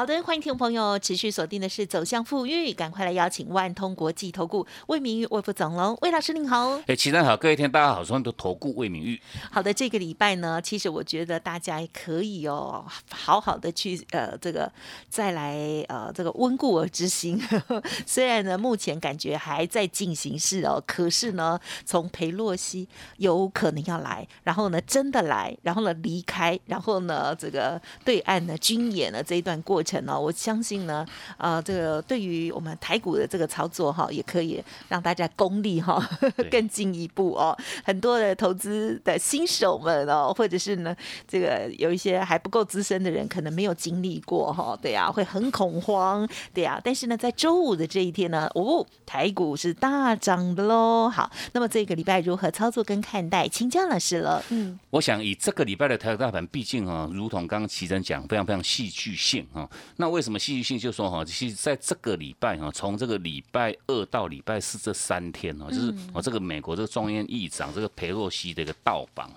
好的，欢迎听众朋友持续锁定的是走向富裕，赶快来邀请万通国际投顾魏明玉魏副总喽，魏老师您好。哎，齐正好，各位听大家好，欢迎都投顾魏明玉。好的，这个礼拜呢，其实我觉得大家可以哦，好好的去呃这个再来呃这个温故而知新。虽然呢目前感觉还在进行式哦，可是呢从裴洛西有可能要来，然后呢真的来，然后呢离开，然后呢这个对岸呢军演呢这一段过程。呢，我相信呢，呃，这个对于我们台股的这个操作哈，也可以让大家功力哈 更进一步哦。很多的投资的新手们哦，或者是呢，这个有一些还不够资深的人，可能没有经历过哈，对呀，会很恐慌，对呀。但是呢，在周五的这一天呢，哦，台股是大涨的喽。好，那么这个礼拜如何操作跟看待，请江老师了。嗯，我想以这个礼拜的台股大盘，毕竟啊，如同刚刚奇珍讲，非常非常戏剧性啊。那为什么戏剧性？就说哈，其实在这个礼拜哈，从这个礼拜二到礼拜四这三天哈，就是哦这个美国这个众议议长这个佩洛西的一个到访。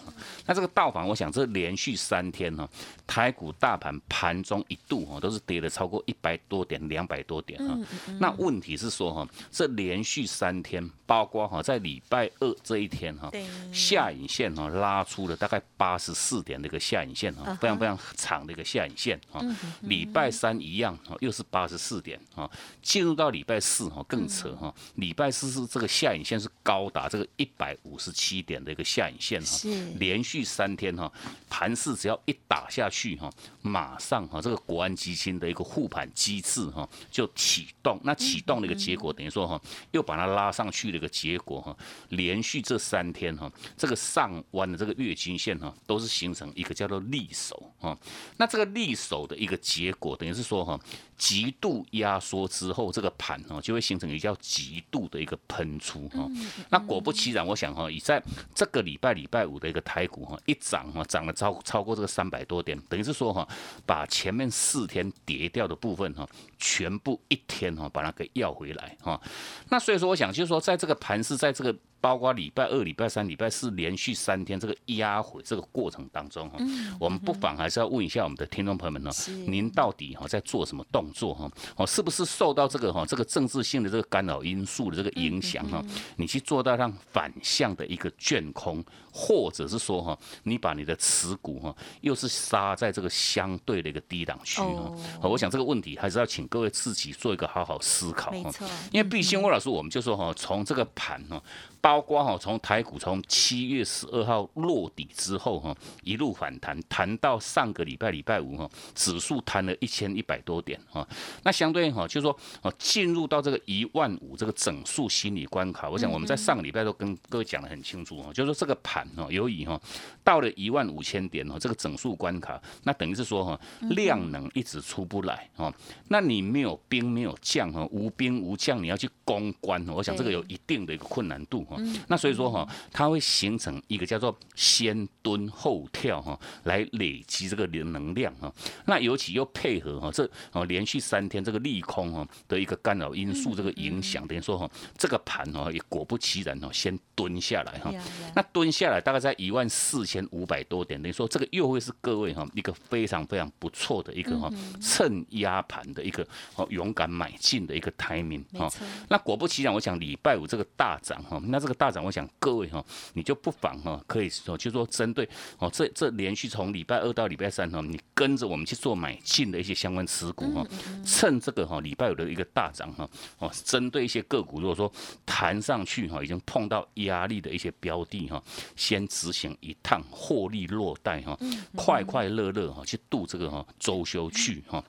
那这个到访，我想这连续三天哈，台股大盘盘中一度哈都是跌了超过一百多点、两百多点哈。那问题是说哈，这连续三天，包括哈在礼拜二这一天哈，下影线哈拉出了大概八十四点的一个下影线哈，非常非常长的一个下影线哈。礼拜三一样哈，又是八十四点哈。进入到礼拜四哈更扯哈，礼拜四是这个下影线是高达这个一百五十七点的一个下影线哈，连续三天哈，盘势只要一打下去哈，马上哈这个国安基金的一个护盘机制哈就启动，那启动的一个结果等于说哈又把它拉上去的一个结果哈，连续这三天哈这个上弯的这个月均线哈都是形成一个叫做利手哈，那这个利手的一个结果等于是说哈。极度压缩之后，这个盘哦就会形成一个叫极度的一个喷出哈。那果不其然，我想哈，以在这个礼拜礼拜五的一个台股哈一涨哈，涨了超超过这个三百多点，等于是说哈，把前面四天跌掉的部分哈，全部一天哈把它给要回来哈。那所以说，我想就是说，在这个盘是在这个。包括礼拜二、礼拜三、礼拜四连续三天这个压回这个过程当中哈，我们不妨还是要问一下我们的听众朋友们呢，您到底哈在做什么动作哈？哦，是不是受到这个哈这个政治性的这个干扰因素的这个影响哈？你去做到让反向的一个卷空，或者是说哈，你把你的持股哈又是杀在这个相对的一个低档区哈？我想这个问题还是要请各位自己做一个好好思考哈。因为毕竟魏老师我们就说哈，从这个盘哈。包括哈，从台股从七月十二号落底之后哈，一路反弹，弹到上个礼拜礼拜五哈，指数弹了一千一百多点哈。那相对哈，就是说哦，进入到这个一万五这个整数心理关卡，我想我们在上个礼拜都跟各位讲的很清楚哈，就是说这个盘哈，由于哈到了一万五千点哦，这个整数关卡，那等于是说哈量能一直出不来哦，那你没有兵没有将哈，无兵无将，你要去攻关，我想这个有一定的一个困难度哈。那所以说哈，它会形成一个叫做先蹲后跳哈，来累积这个能能量哈。那尤其又配合哈这哦连续三天这个利空哈的一个干扰因素这个影响，等于说哈这个盘哈也果不其然哦先蹲下来哈。那蹲下来大概在一万四千五百多点，等于说这个又会是各位哈一个非常非常不错的一个哈趁压盘的一个哦勇敢买进的一个 timing 哈。那果不其然，我想礼拜五这个大涨哈，那这个大涨，我想各位哈，你就不妨哈，可以说就说针对哦，这这连续从礼拜二到礼拜三哈，你跟着我们去做买进的一些相关持股哈，趁这个哈礼拜五的一个大涨哈，哦，针对一些个股，如果说弹上去哈，已经碰到压力的一些标的哈，先执行一趟获利落袋哈，快快乐乐哈去度这个哈周休去哈。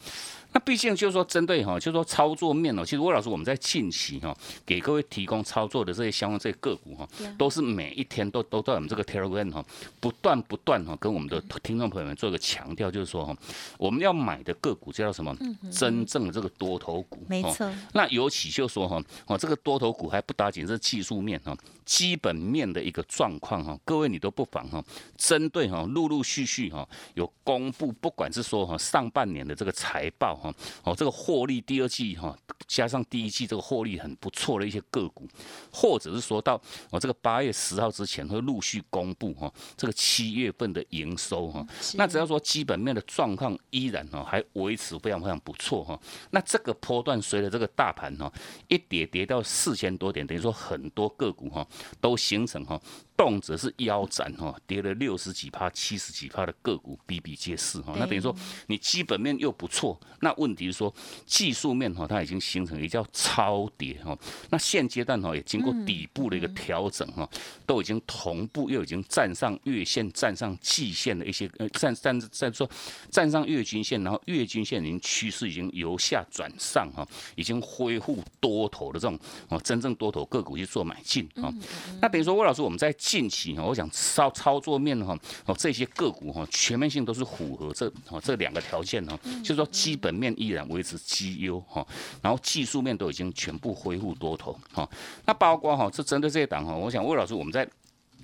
那毕竟就是说针对哈，就是说操作面哦，其实魏老师我们在近期哈，给各位提供操作的这些相关这些个股哈，都是每一天都都在我们这个 Telegram 哈，不断不断哈，跟我们的听众朋友们做一个强调，就是说哈，我们要买的个股叫什么？真正的这个多头股。没错。那尤其就说哈，哦，这个多头股还不打紧是技术面哈。基本面的一个状况哈，各位你都不妨哈，针对哈陆陆续续哈有公布，不管是说哈上半年的这个财报哈，哦这个获利第二季哈加上第一季这个获利很不错的一些个股，或者是说到哦这个八月十号之前会陆续公布哈这个七月份的营收哈，那只要说基本面的状况依然哈还维持非常非常不错哈，那这个波段随着这个大盘哈一跌跌到四千多点，等于说很多个股哈。都形成哈。动辄是腰斩哈，跌了六十几趴、七十几趴的个股比比皆是哈。那等于说你基本面又不错，那问题是说技术面哈，它已经形成一叫超跌哈。那现阶段哈，也经过底部的一个调整哈，都已经同步又已经站上月线、站上季线的一些呃站站站说站上月均线，然后月均线已经趋势已经由下转上哈，已经恢复多头的这种哦真正多头个股去做买进啊。那等于说魏老师我们在近期哈，我想操操作面哈，哦这些个股哈，全面性都是符合这哦这两个条件哈，就是说基本面面依然维持绩优哈，然后技术面都已经全部恢复多头哈，那包括哈，这针对这一档哈，我想魏老师我们在。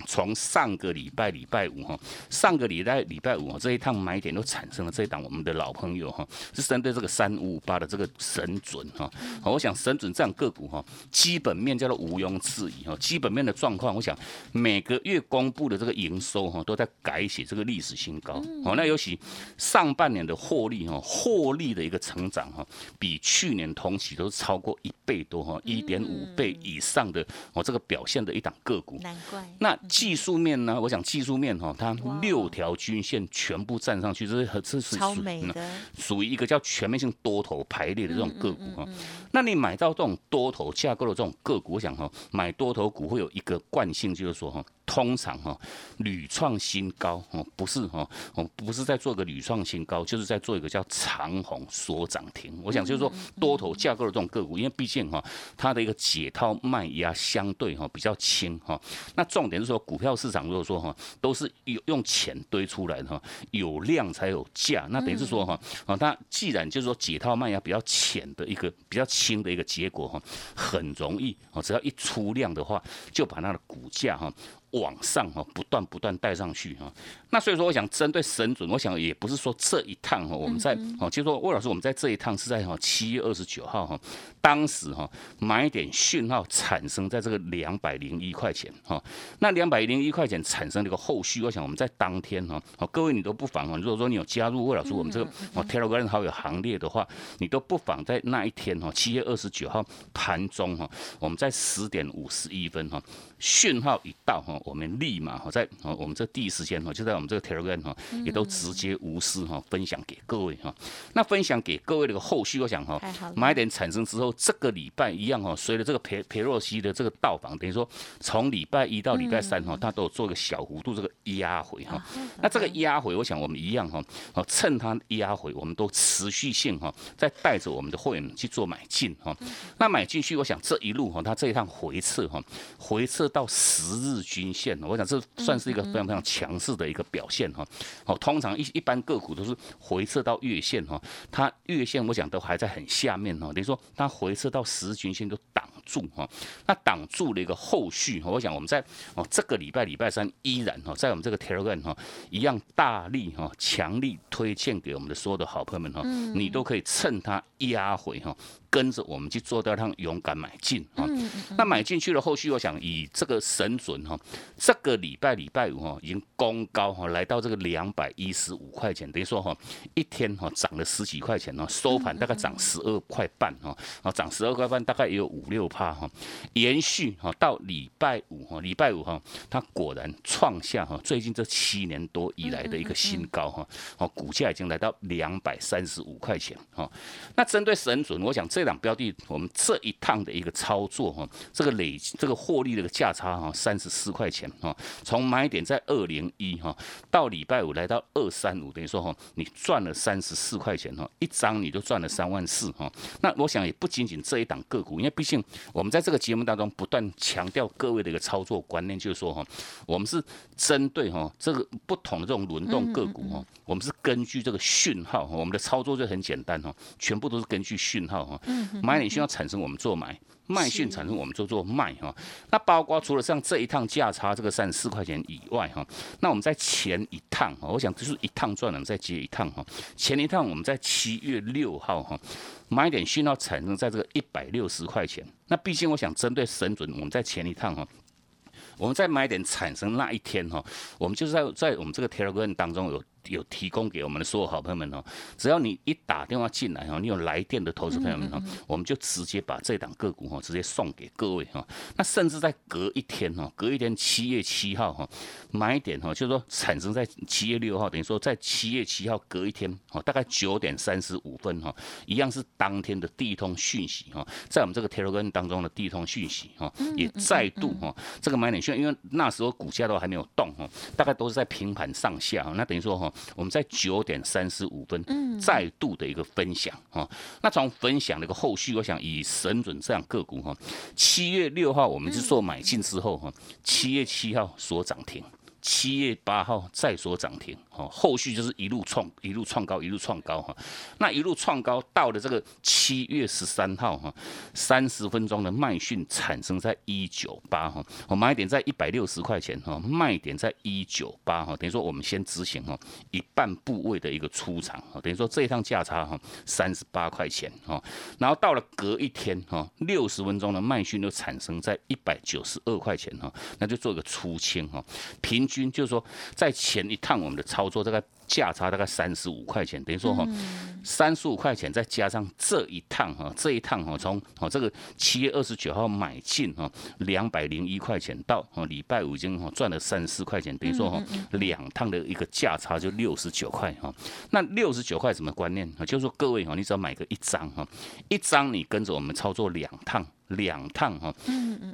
从上个礼拜礼拜五哈，上个礼拜礼拜五这一趟买点都产生了这一档我们的老朋友哈，是针对这个三五五八的这个神准哈，我想神准这样个股哈，基本面叫做毋庸置疑哈，基本面的状况，我想每个月公布的这个营收哈，都在改写这个历史新高哦。那尤其上半年的获利哈，获利的一个成长哈，比去年同期都是超过一倍多哈，一点五倍以上的哦，这个表现的一档个股，难怪那。技术面呢？我想技术面哈，它六条均线全部站上去，这是这是属于属于一个叫全面性多头排列的这种个股哈。那你买到这种多头架构的这种个股，我想哈，买多头股会有一个惯性，就是说哈。通常哈屡创新高哦，不是哈哦，不是在做个屡创新高，就是在做一个叫长虹锁涨停。我想就是说多头架构的这种个股，因为毕竟哈它的一个解套卖压相对哈比较轻哈。那重点是说股票市场如果说哈都是用用钱堆出来的哈，有量才有价。那等于是说哈啊，它既然就是说解套卖压比较浅的一个比较轻的一个结果哈，很容易哦，只要一出量的话，就把它的股价哈。往上哈，不断不断带上去哈。那所以说，我想针对神准，我想也不是说这一趟哈，我们在哦，就说魏老师，我们在这一趟是在哈七月二十九号哈，当时哈买点讯号产生在这个两百零一块钱哈。那两百零一块钱产生这个后续，我想我们在当天哈，哦各位你都不妨哈，如果说你有加入魏老师我们这个哦 Telegram 好友行列的话，你都不妨在那一天哈七月二十九号盘中哈，我们在十点五十一分哈。讯号一到哈，我们立马哈在哦我们这第一时间哈就在我们这个 Telegram 哈也都直接无私哈分享给各位哈。那分享给各位这个后续，我想哈买点产生之后，这个礼拜一样哈，随着这个裴裴洛西的这个到访，等于说从礼拜一到礼拜三哈，他都有做一个小幅度这个压回哈。那这个压回，我想我们一样哈，哦趁它压回，我们都持续性哈再带着我们的会员去做买进哈。那买进去，我想这一路哈，它这一趟回撤哈，回撤。到十日均线，我想这算是一个非常非常强势的一个表现哈。好，通常一一般个股都是回撤到月线哈，它月线我想都还在很下面哈，等于说它回撤到十均线都挡住哈，那挡住了一个后续，我想我们在哦这个礼拜礼拜三依然哈，在我们这个 Telegram 哈一样大力哈强力推荐给我们的所有的好朋友们哈，你都可以趁它压回哈。跟着我们去做掉让勇敢买进啊，那买进去了，后续我想以这个神准哈，这个礼拜礼拜五哈已经攻高哈，来到这个两百一十五块钱，等于说哈一天哈涨了十几块钱哦，收盘大概涨十二块半哈，啊涨十二块半大概也有五六趴哈，延续哈到礼拜五哈，礼拜五哈它果然创下哈最近这七年多以来的一个新高哈，哦股股价已经来到两百三十五块钱哈。那针对神准，我想这档标的我们这一趟的一个操作哈，这个累这个获利的一个价差哈，三十四块钱哈，从买点在二零一哈，到礼拜五来到二三五，等于说哈，你赚了三十四块钱哈，一张你就赚了三万四哈。那我想也不仅仅这一档个股，因为毕竟我们在这个节目当中不断强调各位的一个操作观念，就是说哈，我们是针对哈这个不同的这种轮动个股哈，我们是根据这个讯号，我们的操作就很简单哈，全部都是根据讯号哈，买点讯号产生我们做买。卖讯产生，我们做做卖哈。那包括除了像这一趟价差这个三十四块钱以外哈，那我们在前一趟哈，我想就是一趟赚了再接一趟哈。前一趟我们在七月六号哈，买点讯号产生在这个一百六十块钱。那毕竟我想针对神准，我们在前一趟哈，我们在买点产生那一天哈，我们就是在在我们这个 Telegram 当中有。有提供给我们的所有好朋友们哦，只要你一打电话进来哈，你有来电的投资朋友们哈，我们就直接把这档个股哈直接送给各位哈。那甚至在隔一天哈，隔一天七月七号哈，买点哈，就是说产生在七月六号，等于说在七月七号隔一天哈，大概九点三十五分哈，一样是当天的第一通讯息哈，在我们这个 Telegram 当中的第一通讯息哈，也再度哈，这个买点讯，因为那时候股价都还没有动哈，大概都是在平盘上下哈，那等于说哈。我们在九点三十五分，再度的一个分享哈。那从分享的一个后续，我想以神准这样个股哈，七月六号我们是做买进之后哈，七月七号所涨停。七月八号再所涨停，哦，后续就是一路创一路创高，一路创高哈。那一路创高到了这个七月十三号哈，三十分钟的卖讯产生在一九八哈，我买点在一百六十块钱哈，卖点在一九八哈，等于说我们先执行哈一半部位的一个出场哈，等于说这一趟价差哈三十八块钱哈，然后到了隔一天哈，六十分钟的卖讯就产生在一百九十二块钱哈，那就做一个出清哈，平。均就是说，在前一趟我们的操作大概。价差大概三十五块钱，等于说哈，三十五块钱再加上这一趟哈，这一趟哈，从哦这个七月二十九号买进哈，两百零一块钱到哦礼拜五已经哈赚了三十四块钱，等于说哈两趟的一个价差就六十九块哈。那六十九块什么观念啊？就是说各位哈，你只要买个一张哈，一张你跟着我们操作两趟，两趟哈，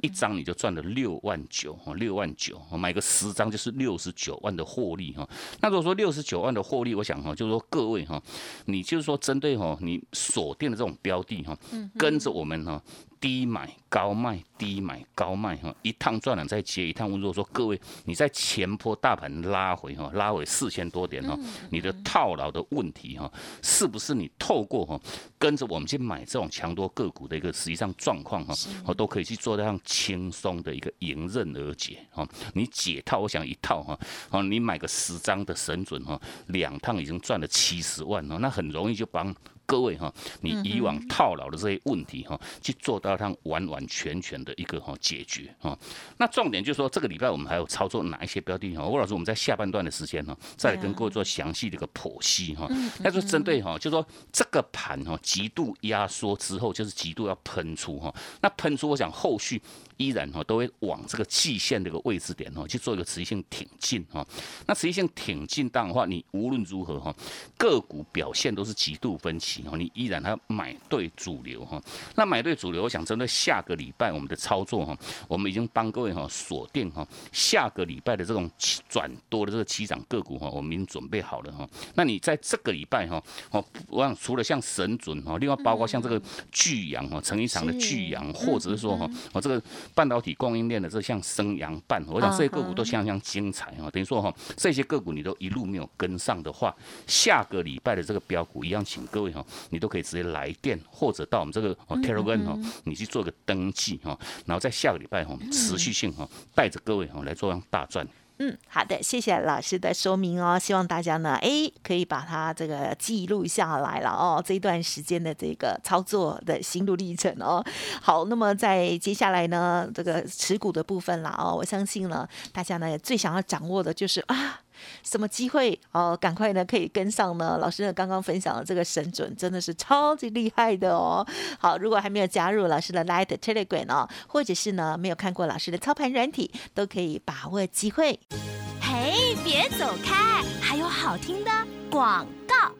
一张你就赚了六万九哈，六万九，买个十张就是六十九万的获利哈。那如果说六十九万的获利，我想哈，就是说各位哈，你就是说针对哈，你锁定的这种标的哈，跟着我们哈。低买高卖，低买高卖哈，一趟赚了再接一趟。如果说各位你在前坡大盘拉回哈，拉回四千多点哈，你的套牢的问题哈，是不是你透过哈跟着我们去买这种强多个股的一个实际上状况哈，我都可以去做这样轻松的一个迎刃而解哈。你解套，我想一套哈，哦，你买个十张的神准哈，两趟已经赚了七十万哈，那很容易就帮。各位哈，你以往套牢的这些问题哈，去做到它完完全全的一个哈解决哈。那重点就是说，这个礼拜我们还有操作哪一些标的哈？吴老师，我们在下半段的时间哈，再来跟各位做详细的一个剖析哈。那就针对哈，就说这个盘哈极度压缩之后，就是极度要喷出哈。那喷出，我想后续。依然哈都会往这个季线这个位置点哈去做一个持续性挺进哈，那持续性挺进当的话，你无论如何哈个股表现都是极度分歧哈，你依然要买对主流哈。那买对主流，我想针对下个礼拜我们的操作哈，我们已经帮各位哈锁定哈下个礼拜的这种转多的这个起涨个股哈，我们已经准备好了哈。那你在这个礼拜哈，哦，我想除了像神准哈，另外包括像这个巨阳哈，成一场的巨阳，或者是说哈，我这个。半导体供应链的这项升阳半，我想这些个股都相当精彩哈。等于说哈，这些个股你都一路没有跟上的话，下个礼拜的这个标股一样，请各位哈，你都可以直接来电或者到我们这个 Telegram 哈，你去做个登记哈，然后在下个礼拜哈，持续性哈，带着各位哈来做样大赚。嗯，好的，谢谢老师的说明哦。希望大家呢，哎，可以把它这个记录下来了哦。这一段时间的这个操作的心路历程哦。好，那么在接下来呢，这个持股的部分啦哦，我相信呢，大家呢最想要掌握的就是啊。什么机会哦？赶快呢，可以跟上呢。老师呢刚刚分享的这个神准真的是超级厉害的哦。好，如果还没有加入老师的 Light Telegram 哦，或者是呢没有看过老师的操盘软体，都可以把握机会。嘿，别走开，还有好听的。广告。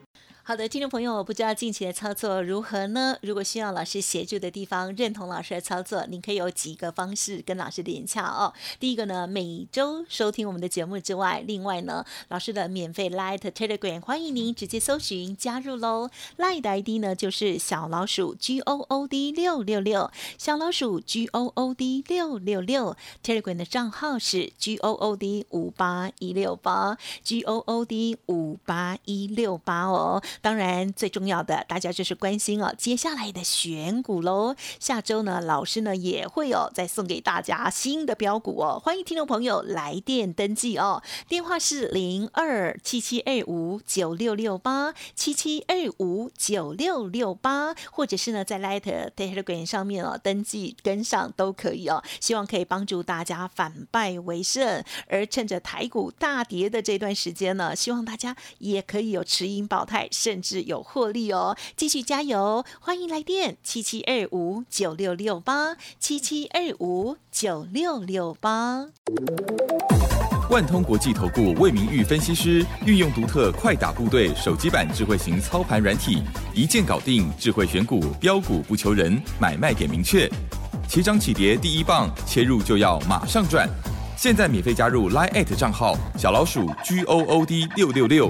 好的，听众朋友，不知道近期的操作如何呢？如果需要老师协助的地方，认同老师的操作，您可以有几个方式跟老师连洽哦。第一个呢，每周收听我们的节目之外，另外呢，老师的免费 Light Telegram 欢迎您直接搜寻加入喽。Light 的 ID 呢就是小老鼠 G O O D 六六六，小老鼠 G O O D 六六六，Telegram 的账号是 G O O D 五八一六八 G O O D 五八一六八哦。当然，最重要的，大家就是关心哦，接下来的选股喽。下周呢，老师呢也会哦，再送给大家新的标股哦。欢迎听众朋友来电登记哦，电话是零二七七二五九六六八七七二五九六六八，或者是呢在 Light Telegram 上面哦登记跟上都可以哦。希望可以帮助大家反败为胜，而趁着台股大跌的这段时间呢，希望大家也可以有持盈保泰。甚至有获利哦！继续加油，欢迎来电七七二五九六六八七七二五九六六八。万通国际投顾魏明玉分析师运用独特快打部队手机版智慧型操盘软体，一键搞定智慧选股标股不求人，买卖点明确，起涨起跌第一棒，切入就要马上赚。现在免费加入 Line 账号小老鼠 G O O D 六六六。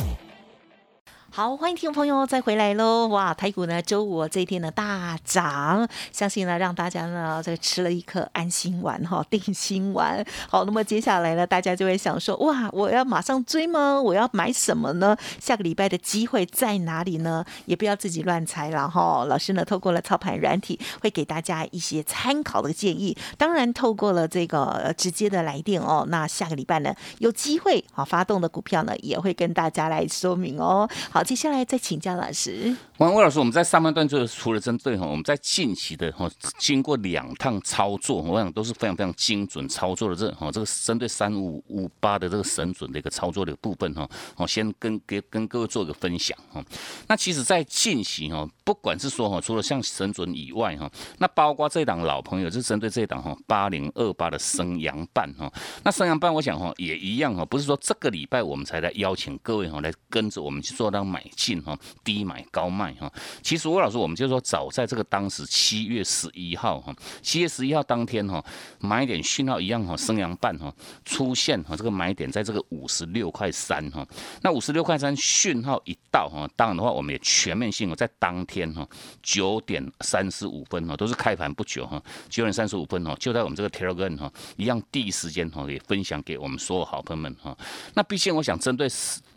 好，欢迎听众朋友再回来喽！哇，台股呢周五这一天呢大涨，相信呢让大家呢这吃了一颗安心丸哈，定心丸。好，那么接下来呢，大家就会想说，哇，我要马上追吗？我要买什么呢？下个礼拜的机会在哪里呢？也不要自己乱猜了哈。老师呢透过了操盘软体，会给大家一些参考的建议。当然，透过了这个直接的来电哦，那下个礼拜呢有机会好发动的股票呢，也会跟大家来说明哦。好。接下来再请教老师。王魏老师，我们在上半段就是除了针对哈，我们在近期的哈，经过两趟操作，我想都是非常非常精准操作的这哈，这个针对三五五八的这个神准的一个操作的部分哈，我先跟给跟各位做一个分享哈。那其实，在近期哈，不管是说哈，除了像神准以外哈，那包括这档老朋友，就是针对这一档哈八零二八的升阳半哈，那升阳半我想哈也一样哈，不是说这个礼拜我们才来邀请各位哈来跟着我们去做到买进哈，低买高卖。哈，其实吴老师，我们就说早在这个当时七月十一号哈，七月十一号当天哈，买点讯号一样哈，升阳半哈出现哈，这个买点在这个五十六块三哈，那五十六块三讯号一到哈，当然的话，我们也全面性哦在当天哈九点三十五分哈，都是开盘不久哈，九点三十五分哈，就在我们这个 Telegram 哈，一样第一时间哈也分享给我们所有好朋友们哈。那毕竟我想针对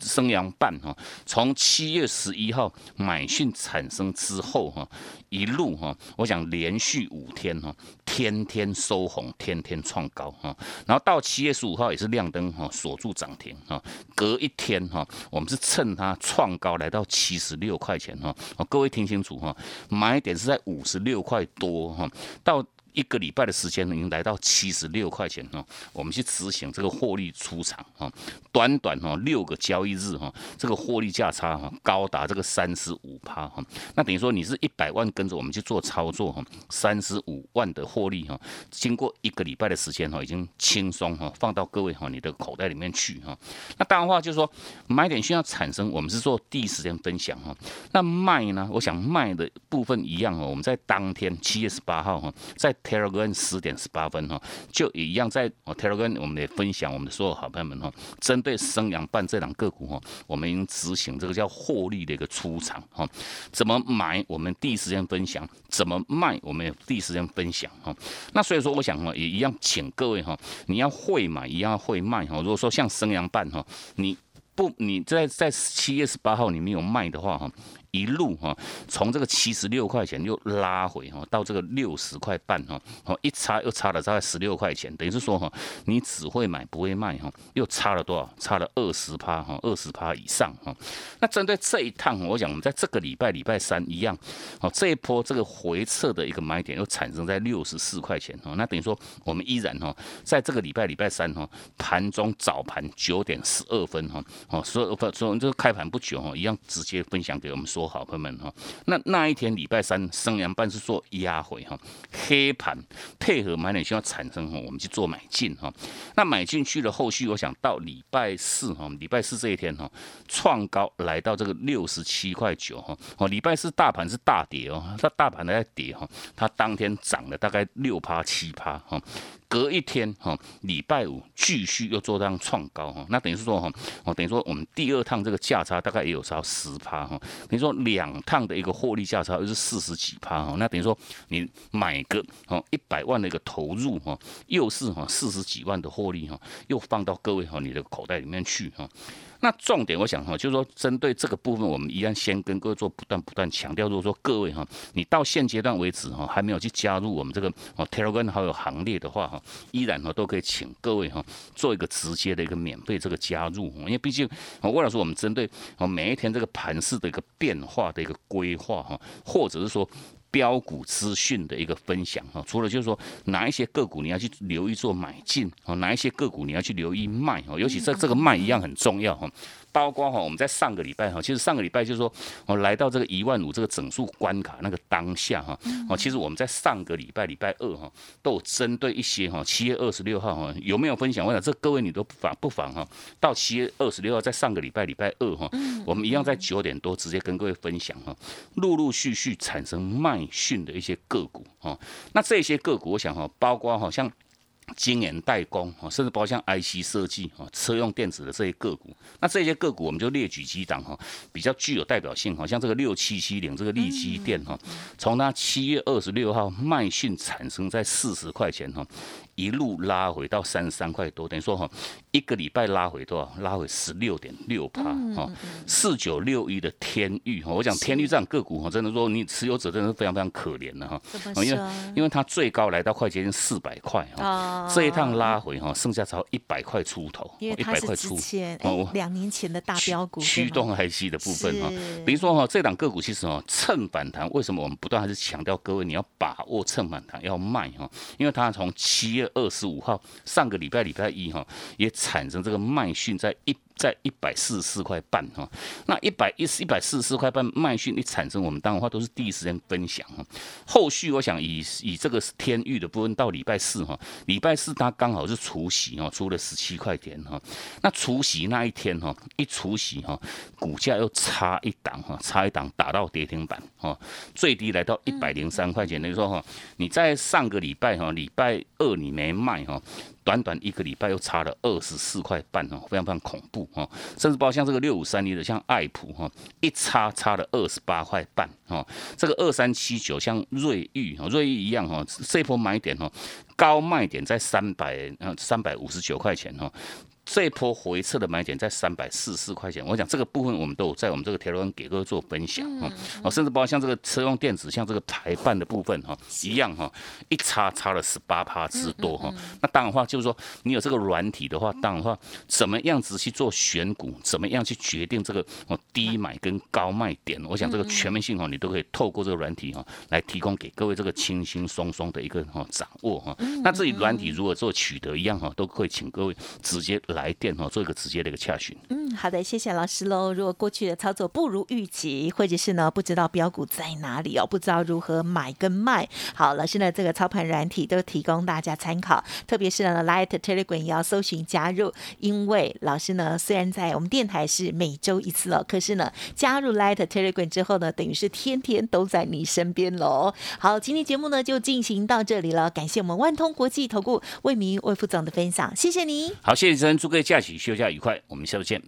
升阳半哈，从七月十一号买讯。产生之后哈，一路哈，我想连续五天哈，天天收红，天天创高哈，然后到七月十五号也是亮灯哈，锁住涨停哈，隔一天哈，我们是趁它创高来到七十六块钱哈，各位听清楚哈，买点是在五十六块多哈，到。一个礼拜的时间呢，已经来到七十六块钱哈，我们去执行这个获利出场哈，短短哈六个交易日哈，这个获利价差哈高达这个三十五趴哈，那等于说你是一百万跟着我们去做操作哈，三十五万的获利哈，经过一个礼拜的时间哈，已经轻松哈放到各位哈你的口袋里面去哈，那当然话就是说买点需要产生，我们是做第一时间分享哈，那卖呢，我想卖的部分一样哦，我们在当天七月十八号哈，在 Telegram 十点十八分哈，就一样在 Telegram 我们也分享我们的所有好朋友们哈，针对生阳半这档个股哈，我们已经执行这个叫获利的一个出场哈，怎么买我们第一时间分享，怎么卖我们也第一时间分享哈。那所以说我想哈，也一样请各位哈，你要会买，一样会卖哈。如果说像生阳半哈，你不你在在七月十八号你没有卖的话哈。一路哈，从这个七十六块钱又拉回哈，到这个六十块半哈，哦一差又差了大概十六块钱，等于是说哈，你只会买不会卖哈，又差了多少？差了二十趴哈，二十趴以上哈。那针对这一趟，我想我们在这个礼拜礼拜三一样，哦这一波这个回撤的一个买点又产生在六十四块钱哈，那等于说我们依然哈，在这个礼拜礼拜三哈，盘中早盘九点十二分哈，哦十二分从这个开盘不久哈，一样直接分享给我们说。好朋友们哈。那那一天礼拜三，升阳半是做压回哈，黑盘配合买点需要产生哈，我们去做买进哈。那买进去了，后续我想到礼拜四哈，礼拜四这一天哈，创高来到这个六十七块九哈。哦，礼拜四大盘是大跌哦，它大盘还在跌哈，它当天涨了大概六趴七趴哈。隔一天哈，礼拜五继续又做这样创高哈，那等于是说哈，哦等于说我们第二趟这个价差大概也有超十趴哈，等于说两趟的一个获利价差又是四十几趴哈，那等于说你买个哦一百万的一个投入哈，又是哈四十几万的获利哈，又放到各位哈你的口袋里面去哈。那重点我想哈，就是说针对这个部分，我们一样先跟各位做不断不断强调，如果说各位哈，你到现阶段为止哈，还没有去加入我们这个哦 Telegram 好友行列的话哈，依然哈都可以请各位哈做一个直接的一个免费这个加入，因为毕竟哦，为了说我们针对哦每一天这个盘势的一个变化的一个规划哈，或者是说。标股资讯的一个分享哈，除了就是说哪一些个股你要去留意做买进啊，哪一些个股你要去留意卖哦，尤其在这个卖一样很重要哈。包括哈，我们在上个礼拜哈，其实上个礼拜就是说，我来到这个一万五这个整数关卡那个当下哈，哦，其实我们在上个礼拜礼拜二哈，都有针对一些哈，七月二十六号哈，有没有分享？我想这各位你都不妨不妨哈，到七月二十六号，在上个礼拜礼拜二哈，我们一样在九点多直接跟各位分享哈，陆陆续续产生卖讯的一些个股哈，那这些个股我想哈，包括哈像。晶圆代工啊，甚至包括像 IC 设计啊、车用电子的这些个股，那这些个股我们就列举几档哈，比较具有代表性哈，像这个六七七零这个利基电哈，从它七月二十六号卖讯产生在四十块钱哈。一路拉回到三十三块多，等于说哈，一个礼拜拉回多少？拉回十六点六趴哈，四九六一的天域哈，我讲天域这样个股哈，真的说你持有者真的是非常非常可怜的哈，因为因为它最高来到快接近四百块哈，这一趟拉回哈，剩下超一百块出头，一百块出哦，两年前的大标股驱动 IC 的部分哈，比如说哈，这档个股其实哈，趁反弹，为什么我们不断还是强调各位你要把握趁反弹要卖哈，因为它从七月。二十五号，上个礼拜礼拜一哈，也产生这个卖讯在一。在一百四十四块半哈，那一百一十一百四十四块半卖讯一产生，我们当然话都是第一时间分享哈。后续我想以以这个天域的部分到礼拜四哈，礼拜四它刚好是除夕哈，出了十七块钱哈。那除夕那一天哈，一除夕哈，股价又差一档哈，差一档打到跌停板哈，最低来到一百零三块钱。等于说哈，你在上个礼拜哈，礼拜二你没卖哈。短短一个礼拜又差了二十四块半哦，非常非常恐怖哦，甚至包括像这个六五三一的，像爱普哈，一差差了二十八块半哦，这个二三七九像瑞昱哈，瑞昱一样哈，这波买点哈，高卖点在三百呃三百五十九块钱哈。这一波回撤的买点在三百四十四块钱，我讲这个部分我们都有在我们这个铁路给各位做分享哈，哦，甚至包括像这个车用电子，像这个台办的部分哈，一样哈，一差差了十八趴之多哈。那当然话就是说，你有这个软体的话，当然话怎么样子去做选股，怎么样去决定这个哦低买跟高卖点，我想这个全面性哈，你都可以透过这个软体哈，来提供给各位这个轻轻松松的一个哈掌握哈。那至于软体如何做取得一样哈，都可以请各位直接。来电哈，做一个直接的一个洽询。嗯，好的，谢谢老师喽。如果过去的操作不如预期，或者是呢不知道标股在哪里哦，不知道如何买跟卖，好，老师呢这个操盘软体都提供大家参考。特别是呢，Light Telegram 也要搜寻加入，因为老师呢虽然在我们电台是每周一次哦，可是呢加入 Light Telegram 之后呢，等于是天天都在你身边喽。好，今天节目呢就进行到这里了，感谢我们万通国际投顾魏明魏副总的分享，谢谢你。好，谢谢真。祝各位假期休假愉快，我们下次见。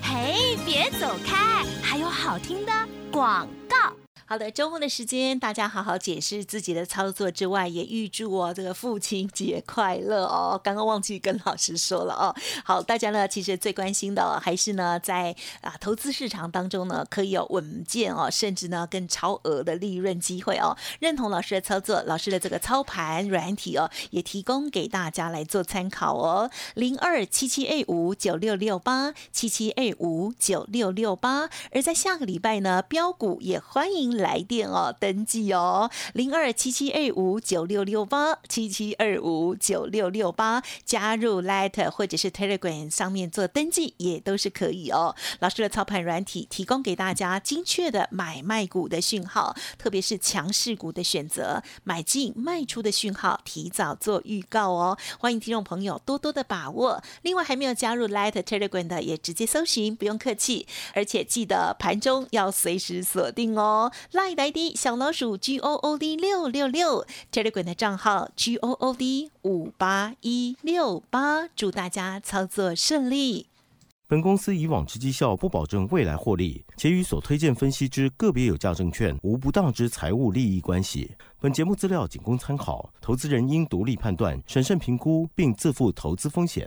嘿，别走开，还有好听的广告。好的，周末的时间，大家好好解释自己的操作之外，也预祝我这个父亲节快乐哦。刚刚忘记跟老师说了哦。好，大家呢其实最关心的还是呢在啊投资市场当中呢可以有稳健哦，甚至呢更超额的利润机会哦。认同老师的操作，老师的这个操盘软体哦，也提供给大家来做参考哦。零二七七 A 五九六六八七七 A 五九六六八。而在下个礼拜呢，标股也欢迎。来电哦，登记哦，零二七七二五九六六八七七二五九六六八，加入 Light 或者是 Telegram 上面做登记也都是可以哦。老师的操盘软体提供给大家精确的买卖股的讯号，特别是强势股的选择，买进卖出的讯号，提早做预告哦。欢迎听众朋友多多的把握。另外还没有加入 Light Telegram 的，也直接搜寻，不用客气。而且记得盘中要随时锁定哦。Light ID 小老鼠 G O O D 六六六，Telegram 的账号 G O O D 五八一六八。祝大家操作顺利。本公司以往之绩效不保证未来获利，且与所推荐分析之个别有价证券无不当之财务利益关系。本节目资料仅供参考，投资人应独立判断、审慎评估，并自负投资风险。